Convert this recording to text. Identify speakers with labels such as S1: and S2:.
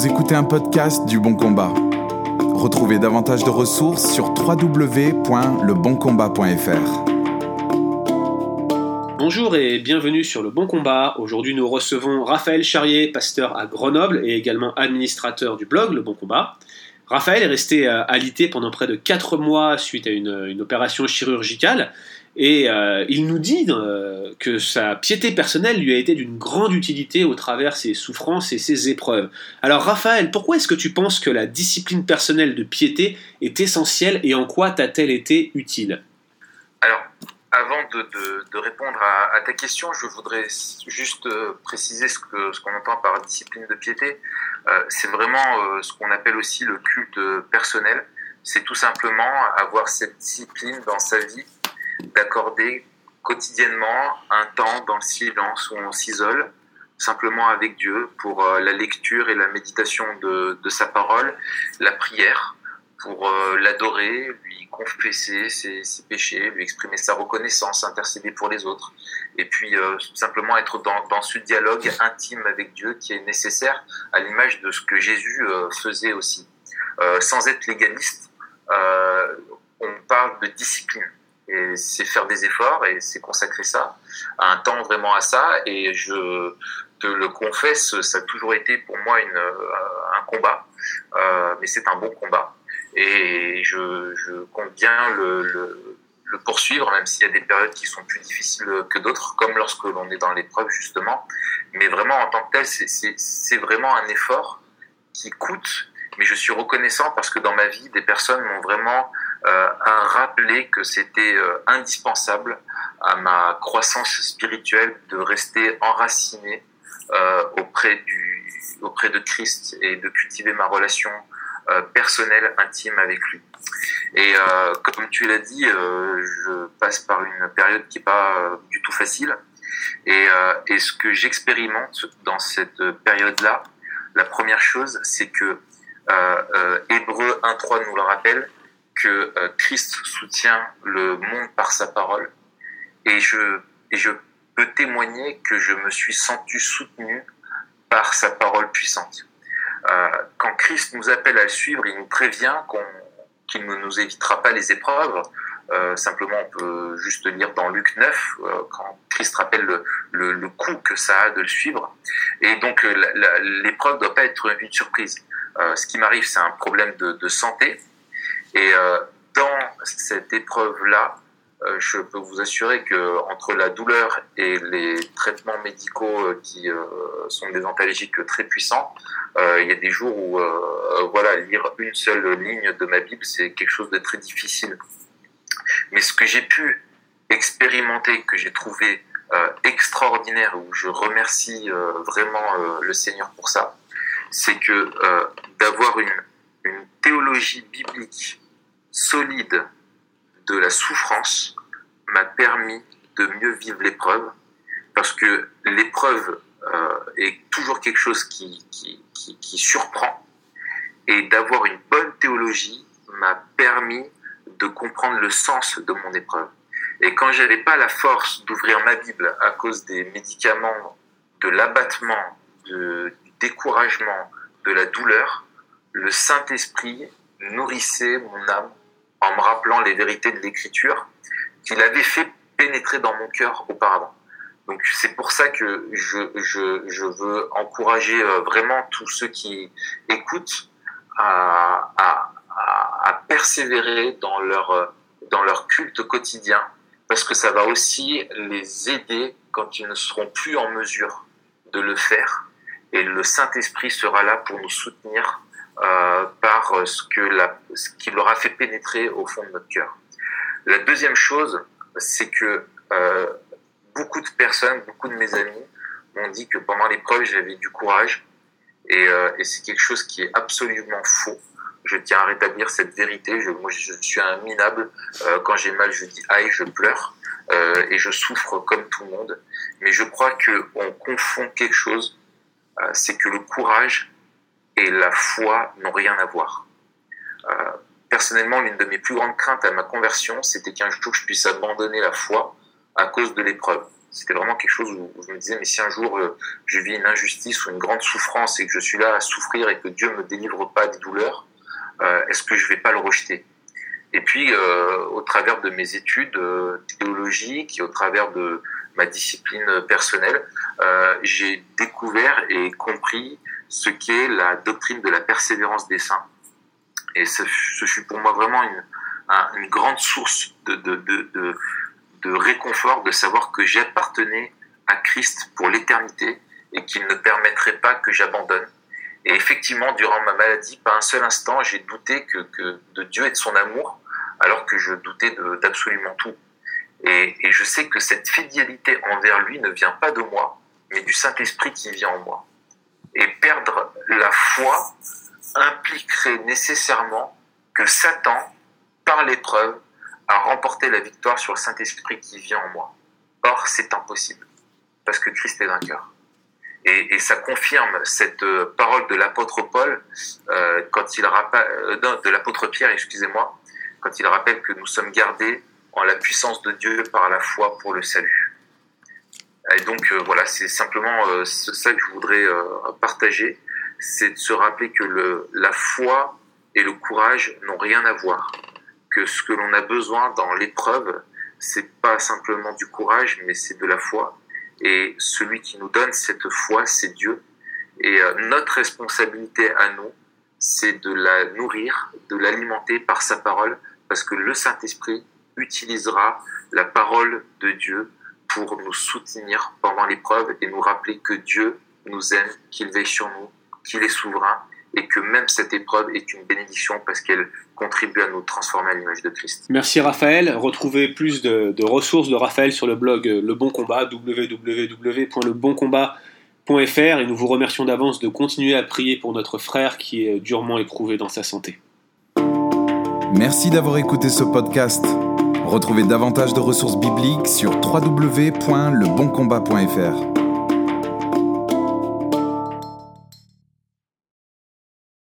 S1: Vous écoutez un podcast du Bon Combat. Retrouvez davantage de ressources sur www.leboncombat.fr.
S2: Bonjour et bienvenue sur Le Bon Combat. Aujourd'hui, nous recevons Raphaël Charrier, pasteur à Grenoble et également administrateur du blog Le Bon Combat. Raphaël est resté euh, alité pendant près de 4 mois suite à une, une opération chirurgicale et euh, il nous dit euh, que sa piété personnelle lui a été d'une grande utilité au travers ses souffrances et ses épreuves. Alors Raphaël, pourquoi est-ce que tu penses que la discipline personnelle de piété est essentielle et en quoi t'a-t-elle été utile?
S3: Alors, avant de, répondre à, ta question, je voudrais juste euh, préciser ce qu'on ce qu'on entend par discipline de piété. C'est vraiment ce qu'on appelle aussi le culte personnel. C'est tout simplement avoir cette discipline dans sa vie d'accorder quotidiennement un temps dans le silence où on s'isole simplement avec Dieu pour euh, la lecture et la méditation de, sa parole, la prière pour euh, l'adorer, lui confesser ses, péchés, lui exprimer sa reconnaissance, intercéder pour les autres, et puis euh, simplement être dans, dans, ce dialogue intime avec Dieu qui est nécessaire à l'image de ce que Jésus faisait aussi. sans être légaliste, on parle de discipline c'est faire des efforts et c'est consacrer ça, un temps vraiment à ça. Et je te le confesse, ça a toujours été pour moi une, euh, un combat, euh, mais c'est un bon combat. Et je, je compte bien le, le, le poursuivre, même s'il y a des périodes qui sont plus difficiles que d'autres, comme lorsque l'on est dans l'épreuve justement. Mais vraiment en tant que tel, c'est vraiment un effort qui coûte. Mais je suis reconnaissant parce que dans ma vie, des personnes m'ont vraiment a rappelé que c'était euh, indispensable à ma croissance spirituelle de rester enraciné euh, auprès du auprès de Christ et de cultiver ma relation personnelle intime avec lui. Et comme tu l'as dit, je passe par une période qui n'est pas du tout facile. Et, et ce que j'expérimente dans cette période-là, la première chose, c'est que Hébreu 1.3 nous le rappelle, que euh, Christ soutient le monde par sa parole et je, peux témoigner que je me suis senti soutenu par sa parole puissante. Euh, quand Christ nous appelle à le suivre, il nous prévient qu'il ne nous évitera pas les épreuves. Euh, simplement, on peut juste lire dans Luc 9, quand Christ rappelle le, coût que ça a de le suivre. Et donc, l'épreuve ne doit pas être une surprise. ce qui m'arrive, c'est un problème de santé et euh, dans cette épreuve-là, euh, je peux vous assurer que entre la douleur et les traitements médicaux euh, qui sont des antalgiques très puissants, il y a des jours où voilà lire une seule ligne de ma Bible c'est quelque chose de très difficile. Mais ce que j'ai pu expérimenter, que j'ai trouvé extraordinaire, où je remercie vraiment le Seigneur pour ça, c'est que d'avoir une, une théologie biblique solide de la souffrance m'a permis de mieux vivre l'épreuve, parce que l'épreuve euh, est toujours quelque chose qui, qui, qui, surprend, et d'avoir une bonne théologie m'a permis de comprendre le sens de mon épreuve. Et quand j'avais pas la force d'ouvrir ma Bible à cause des médicaments, de l'abattement, du découragement, de la douleur, le Saint-Esprit nourrissait mon âme en me rappelant les vérités de l'écriture qu'il avait fait pénétrer dans mon cœur auparavant. Donc c'est pour ça que je, je, je, veux encourager euh, vraiment tous ceux qui écoutent à, à, à, persévérer dans leur, dans leur culte quotidien, parce que ça va aussi les aider quand ils ne seront plus en mesure de le faire. Et le Saint-Esprit sera là pour nous soutenir euh, par ce, que la, ce qui leur a fait pénétrer au fond de notre cœur. La deuxième chose, c'est que euh, beaucoup de personnes, beaucoup de mes amis m'ont dit que pendant l'épreuve, j'avais du courage. Et, euh, et c'est quelque chose qui est absolument faux. Je tiens à rétablir cette vérité. Je, moi, je suis un minable. Quand j'ai mal, je dis aïe, je pleure. Et je souffre comme tout le monde. Mais je crois qu'on confond quelque chose. C'est que le courage, et la foi n'ont rien à voir. Euh, personnellement, l'une de mes plus grandes craintes à ma conversion, c'était qu'un jour je puisse abandonner la foi à cause de l'épreuve. C'était vraiment quelque chose où, je me disais, mais si un jour euh, je vis une injustice ou une grande souffrance et que je suis là à souffrir et que Dieu me délivre pas des douleurs, euh, est-ce que je vais pas le rejeter? Et puis, au travers de mes études théologiques et au travers de ma discipline personnelle, j'ai découvert et compris ce qu'est la doctrine de la persévérance des saints. Et ce, fut pour moi vraiment une, grande source de, réconfort de savoir que j'appartenais à Christ pour l'éternité et qu'il ne permettrait pas que j'abandonne. Et effectivement, durant ma maladie, pas un seul instant, j'ai douté que, de Dieu et de son amour, alors que je doutais d'absolument tout. Et, et, je sais que cette fidélité envers lui ne vient pas de moi, mais du Saint-Esprit qui vient en moi. Et perdre la foi impliquerait nécessairement que Satan, par l'épreuve, à remporter la victoire sur le Saint-Esprit qui vient en moi. Or, c'est impossible, parce que Christ est vainqueur. Et, et ça confirme cette euh, parole de l'apôtre Paul, euh, quand il rappelle, euh, de l'apôtre Pierre, excusez-moi, quand il rappelle que nous sommes gardés en la puissance de Dieu par la foi pour le salut. Et donc euh, voilà, c'est simplement euh, ça que je voudrais partager, c'est de se rappeler que la foi et le courage n'ont rien à voir que ce que l'on a besoin dans l'épreuve, c'est pas simplement du courage, mais c'est de la foi. Et celui qui nous donne cette foi, c'est Dieu. Et euh, notre responsabilité à nous, c'est de la nourrir, de l'alimenter par sa parole, parce que le Saint-Esprit utilisera la parole de Dieu pour nous soutenir pendant l'épreuve et nous rappeler que Dieu nous aime, qu'il veille sur nous, qu'il est souverain et que même cette épreuve est une bénédiction parce qu'elle contribue à nous transformer à l'image de Christ.
S2: Merci Raphaël. Retrouvez plus de, ressources de Raphaël sur le blog Le Bon Combat, www.leboncombat.fr et nous vous remercions d'avance de continuer à prier pour notre frère qui est durement éprouvé dans sa santé.
S1: Merci d'avoir écouté ce podcast. Retrouvez davantage de ressources bibliques sur www.leboncombat.fr.